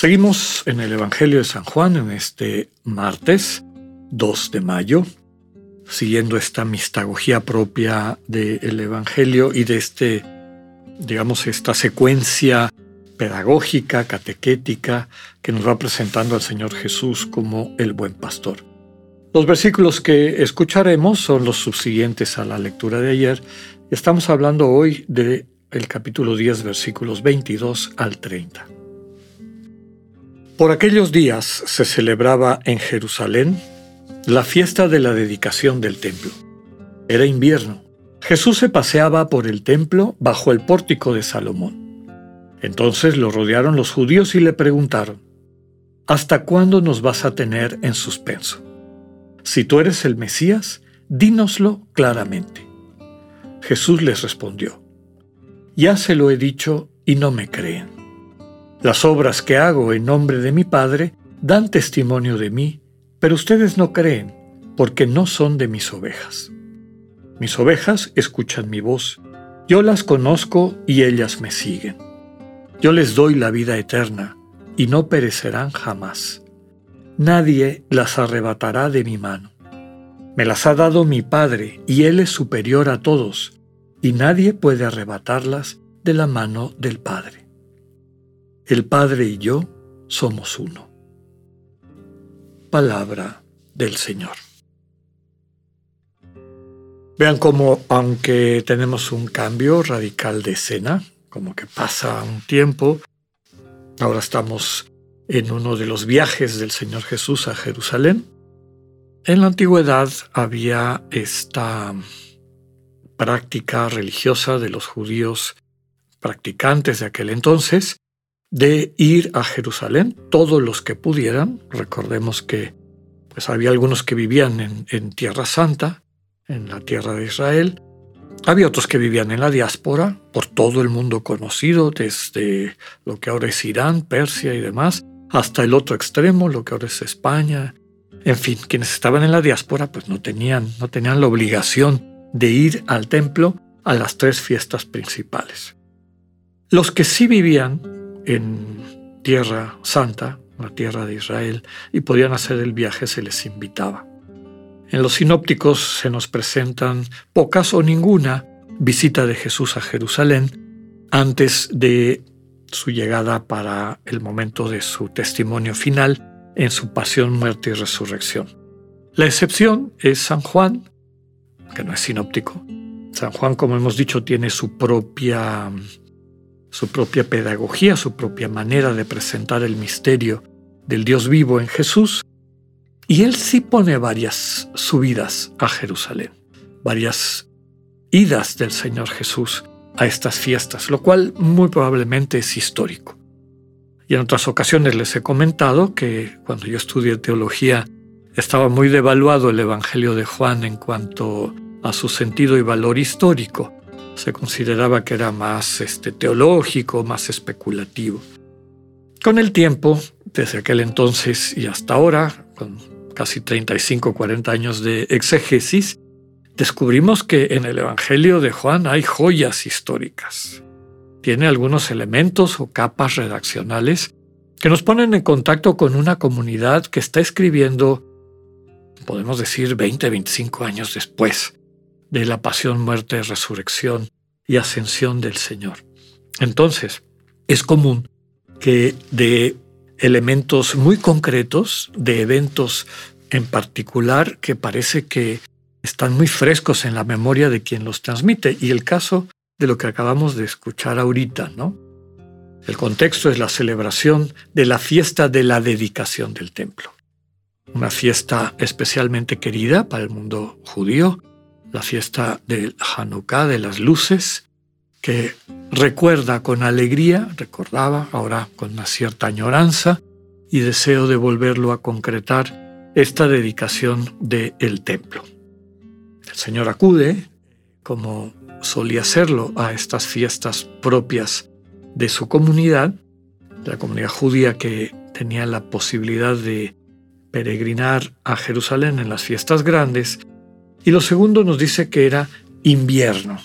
Seguimos en el Evangelio de San Juan en este martes 2 de mayo, siguiendo esta mistagogía propia del Evangelio y de este, digamos, esta secuencia pedagógica, catequética, que nos va presentando al Señor Jesús como el buen pastor. Los versículos que escucharemos son los subsiguientes a la lectura de ayer. Estamos hablando hoy del el capítulo 10, versículos 22 al 30. Por aquellos días se celebraba en Jerusalén la fiesta de la dedicación del templo. Era invierno. Jesús se paseaba por el templo bajo el pórtico de Salomón. Entonces lo rodearon los judíos y le preguntaron, ¿Hasta cuándo nos vas a tener en suspenso? Si tú eres el Mesías, dínoslo claramente. Jesús les respondió, Ya se lo he dicho y no me creen. Las obras que hago en nombre de mi Padre dan testimonio de mí pero ustedes no creen, porque no son de mis ovejas. Mis ovejas escuchan mi voz, yo las conozco y ellas me siguen. Yo les doy la vida eterna, y no perecerán jamás. Nadie las arrebatará de mi mano. Me las ha dado mi Padre, y Él es superior a todos, y nadie puede arrebatarlas de la mano del Padre. El Padre y yo somos uno palabra del Señor. Vean cómo, aunque tenemos un cambio radical de escena, como que pasa un tiempo, ahora estamos en uno de los viajes del Señor Jesús a Jerusalén. En la antigüedad había esta práctica religiosa de los judíos practicantes de aquel entonces, de ir a Jerusalén, todos los que pudieran. Recordemos que pues había algunos que vivían en, en, Tierra Santa, en la tierra de Israel. Había otros que vivían en la diáspora, por todo el mundo conocido, desde lo que ahora es Irán, Persia y demás, hasta el otro extremo, lo que ahora es España. En fin, quienes estaban en la diáspora pues no tenían, no tenían la obligación de ir al templo a las tres fiestas principales. Los que sí vivían en Tierra Santa, la tierra de Israel, y podían hacer el viaje, se les invitaba. En los sinópticos se nos presentan pocas o ninguna visita de Jesús a Jerusalén antes de su llegada para el momento de su testimonio final en su pasión, muerte y resurrección. La excepción es San Juan, que no es sinóptico. San Juan, como hemos dicho, tiene su propia su propia pedagogía, su propia manera de presentar el misterio del Dios vivo en Jesús. Y él sí pone varias subidas a Jerusalén, varias idas del Señor Jesús a estas fiestas, lo cual muy probablemente es histórico. Y en otras ocasiones les he comentado que cuando yo estudié teología estaba muy devaluado el Evangelio de Juan en cuanto a su sentido y valor histórico se consideraba que era más este, teológico, más especulativo. Con el tiempo, desde aquel entonces y hasta ahora, con casi 35, 40 años de exégesis, descubrimos que en el Evangelio de Juan hay joyas históricas. Tiene algunos elementos o capas redaccionales que nos ponen en contacto con una comunidad que está escribiendo, podemos decir, 20, 25 años después de la pasión, muerte, resurrección y ascensión del Señor. Entonces, es común que de elementos muy concretos, de eventos en particular que parece que están muy frescos en la memoria de quien los transmite. Y el caso de lo que acabamos de escuchar ahorita, ¿no? El contexto es la celebración de la fiesta de la dedicación del templo. Una fiesta especialmente querida para el mundo judío, la fiesta del Hanukkah, de las luces, que recuerda con alegría, recordaba ahora con una cierta añoranza, y deseo de volverlo a concretar esta dedicación del templo. El Señor acude, como solía hacerlo, a estas fiestas propias de su comunidad, la comunidad judía que tenía la posibilidad de peregrinar a Jerusalén en las fiestas grandes, y lo segundo nos dice que era invierno,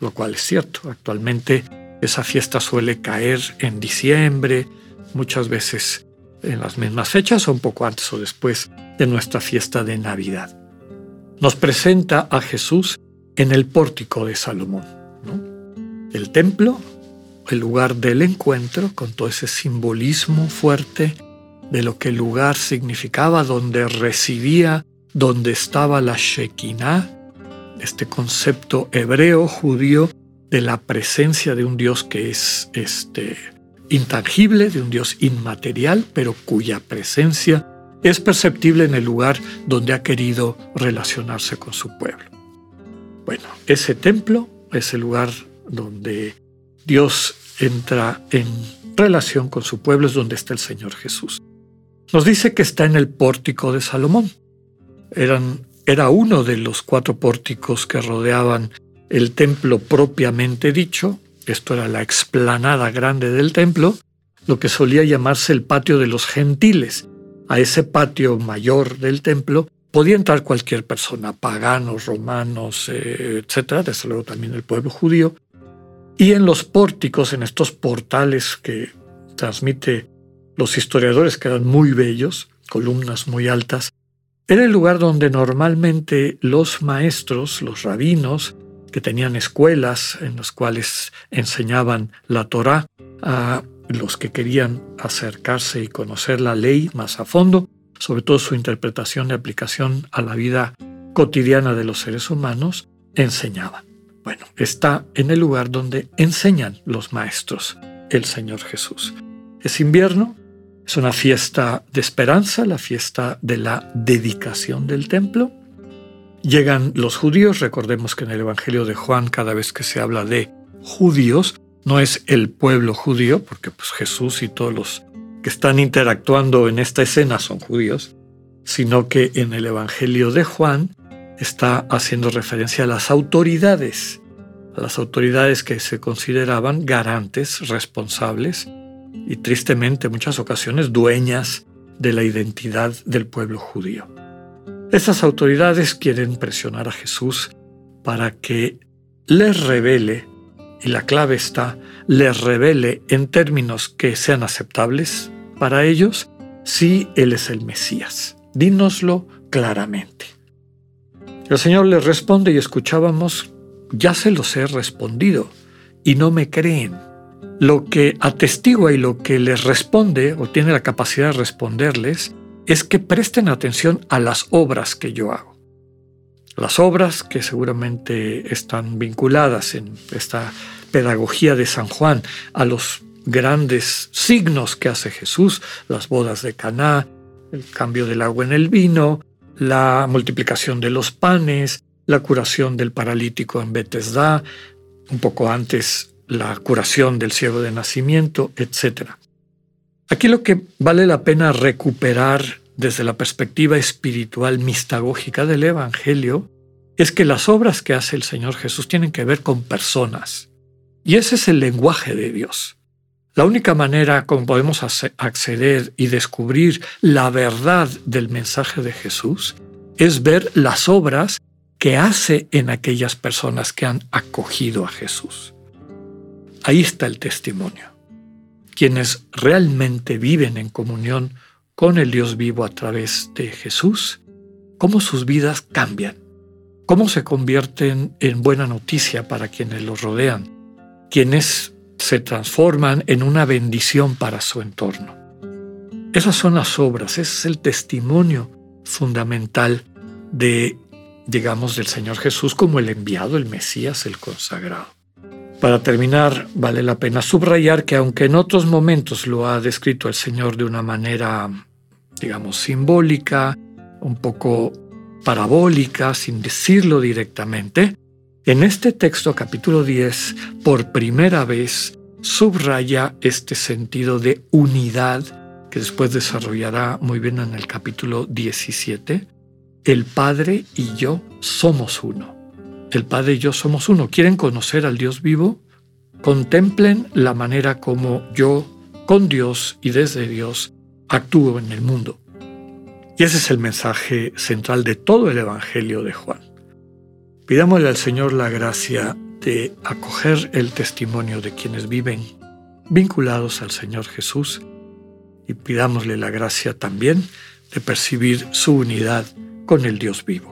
lo cual es cierto. Actualmente esa fiesta suele caer en diciembre, muchas veces en las mismas fechas o un poco antes o después de nuestra fiesta de Navidad. Nos presenta a Jesús en el pórtico de Salomón. El templo, el lugar del encuentro, con todo ese simbolismo fuerte de lo que el lugar significaba, donde residía, donde estaba la Shekinah, este concepto hebreo, judío, de la presencia de un Dios que es este, intangible, de un Dios inmaterial, pero cuya presencia es perceptible en el lugar donde ha querido relacionarse con su pueblo. Bueno, ese templo es el lugar donde Dios entra en relación con su pueblo, es donde está el Señor Jesús. Nos dice que está en el pórtico de Salomón. Eran, era uno de los cuatro pórticos que rodeaban el templo propiamente dicho, esto era la explanada grande del templo, lo que solía llamarse el patio de los gentiles. A ese patio mayor del templo podía entrar cualquier persona, paganos, romanos, eh, etc., desde luego también el pueblo judío. Y en los pórticos, en estos portales que transmite los historiadores, que eran muy bellos, columnas muy altas, era el lugar donde normalmente los maestros, los rabinos, que tenían escuelas en las cuales enseñaban la Torá a los que querían acercarse y conocer la ley más a fondo, sobre todo su interpretación y aplicación a la vida cotidiana de los seres humanos, enseñaban. Bueno, está en el lugar donde enseñan los maestros, el Señor Jesús. Es invierno, es una fiesta de esperanza, la fiesta de la dedicación del templo, Llegan los judíos, recordemos que en el Evangelio de Juan cada vez que se habla de judíos, no es el pueblo judío, porque pues Jesús y todos los que están interactuando en esta escena son judíos, sino que en el Evangelio de Juan está haciendo referencia a las autoridades, a las autoridades que se consideraban garantes, responsables y tristemente en muchas ocasiones dueñas de la identidad del pueblo judío. Estas autoridades quieren presionar a Jesús para que les revele, y la clave está, les revele en términos que sean aceptables para ellos si Él es el Mesías. Dínoslo claramente. El Señor les responde y escuchábamos, ya se los he respondido y no me creen. Lo que atestigua y lo que les responde o tiene la capacidad de responderles es que presten atención a las obras que yo hago. Las obras que seguramente están vinculadas en esta pedagogía de San Juan a los grandes signos que hace Jesús, las bodas de Caná, el cambio del agua en el vino, la multiplicación de los panes, la curación del paralítico en Betesda, un poco antes la curación del ciego de nacimiento, etc. Aquí lo que vale la pena recuperar desde la perspectiva espiritual mistagógica del Evangelio es que las obras que hace el Señor Jesús tienen que ver con personas. Y ese es el lenguaje de Dios. La única manera como podemos acceder y descubrir la verdad del mensaje de Jesús es ver las obras que hace en aquellas personas que han acogido a Jesús. Ahí está el testimonio quienes realmente viven en comunión con el Dios vivo a través de Jesús, cómo sus vidas cambian, cómo se convierten en buena noticia para quienes los rodean, quienes se transforman en una bendición para su entorno. Esas son las obras, ese es el testimonio fundamental de, digamos, del Señor Jesús como el enviado, el Mesías, el consagrado. Para terminar, vale la pena subrayar que aunque en otros momentos lo ha descrito el Señor de una manera, digamos, simbólica, un poco parabólica, sin decirlo directamente, en este texto, capítulo 10, por primera vez subraya este sentido de unidad que después desarrollará muy bien en el capítulo 17, el Padre y yo somos uno. El Padre y yo somos uno. ¿Quieren conocer al Dios vivo? Contemplen la manera como yo, con Dios y desde Dios, actúo en el mundo. Y ese es el mensaje central de todo el Evangelio de Juan. Pidámosle al Señor la gracia de acoger el testimonio de quienes viven vinculados al Señor Jesús y pidámosle la gracia también de percibir su unidad con el Dios vivo.